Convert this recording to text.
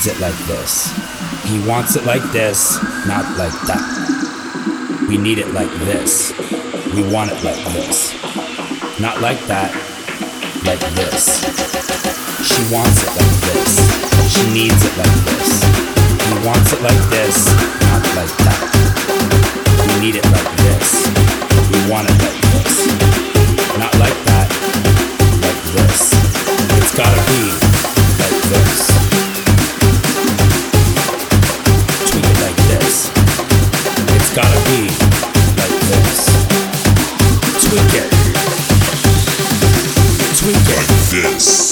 needs it like this. He wants it like this, not like that. We need it like this. We want it like this. Not like that, like this. She wants it like this. She needs it like this. He wants it like this, not like that. We need it like this. We want it like this. Not like that, like this. It's gotta be Tweak it. Tweak it. Like this.